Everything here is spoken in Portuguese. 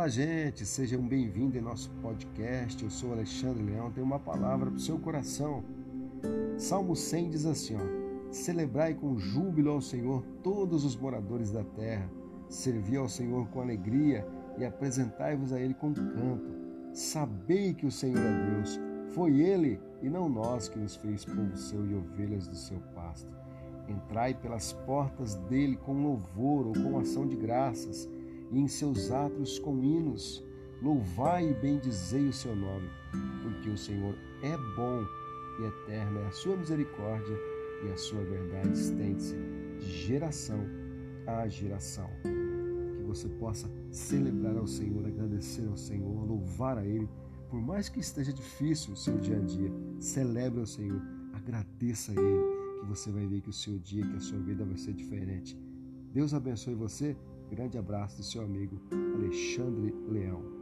Olá, gente, sejam bem-vindos em nosso podcast. Eu sou Alexandre Leão, tenho uma palavra para o seu coração. Salmo 100 diz assim: ó, Celebrai com júbilo ao Senhor todos os moradores da terra, servi ao Senhor com alegria e apresentai-vos a Ele com canto. Sabei que o Senhor é Deus, foi Ele e não nós que nos fez povo seu e ovelhas do seu pasto. Entrai pelas portas dele com louvor ou com ação de graças e em seus atos com hinos. Louvai e bendizei o seu nome, porque o Senhor é bom e eterna é a sua misericórdia e a sua verdade estende-se de geração a geração. Que você possa celebrar ao Senhor, agradecer ao Senhor, louvar a Ele, por mais que esteja difícil o seu dia a dia. Celebre ao Senhor, agradeça a Ele, que você vai ver que o seu dia, que a sua vida vai ser diferente. Deus abençoe você Grande abraço do seu amigo Alexandre Leão.